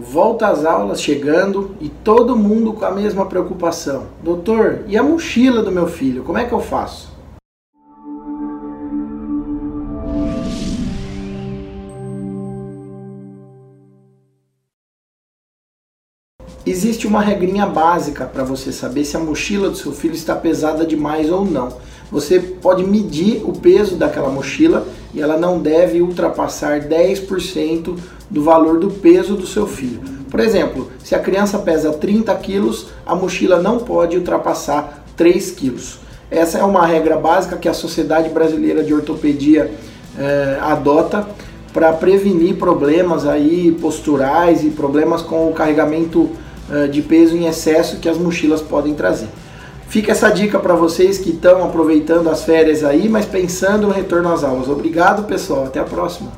volta às aulas chegando e todo mundo com a mesma preocupação. Doutor, e a mochila do meu filho? Como é que eu faço? Existe uma regrinha básica para você saber se a mochila do seu filho está pesada demais ou não. Você pode medir o peso daquela mochila e ela não deve ultrapassar 10% do valor do peso do seu filho. Por exemplo, se a criança pesa 30 quilos, a mochila não pode ultrapassar 3 quilos. Essa é uma regra básica que a Sociedade Brasileira de Ortopedia eh, adota para prevenir problemas aí posturais e problemas com o carregamento eh, de peso em excesso que as mochilas podem trazer. Fica essa dica para vocês que estão aproveitando as férias aí, mas pensando no retorno às aulas. Obrigado, pessoal. Até a próxima.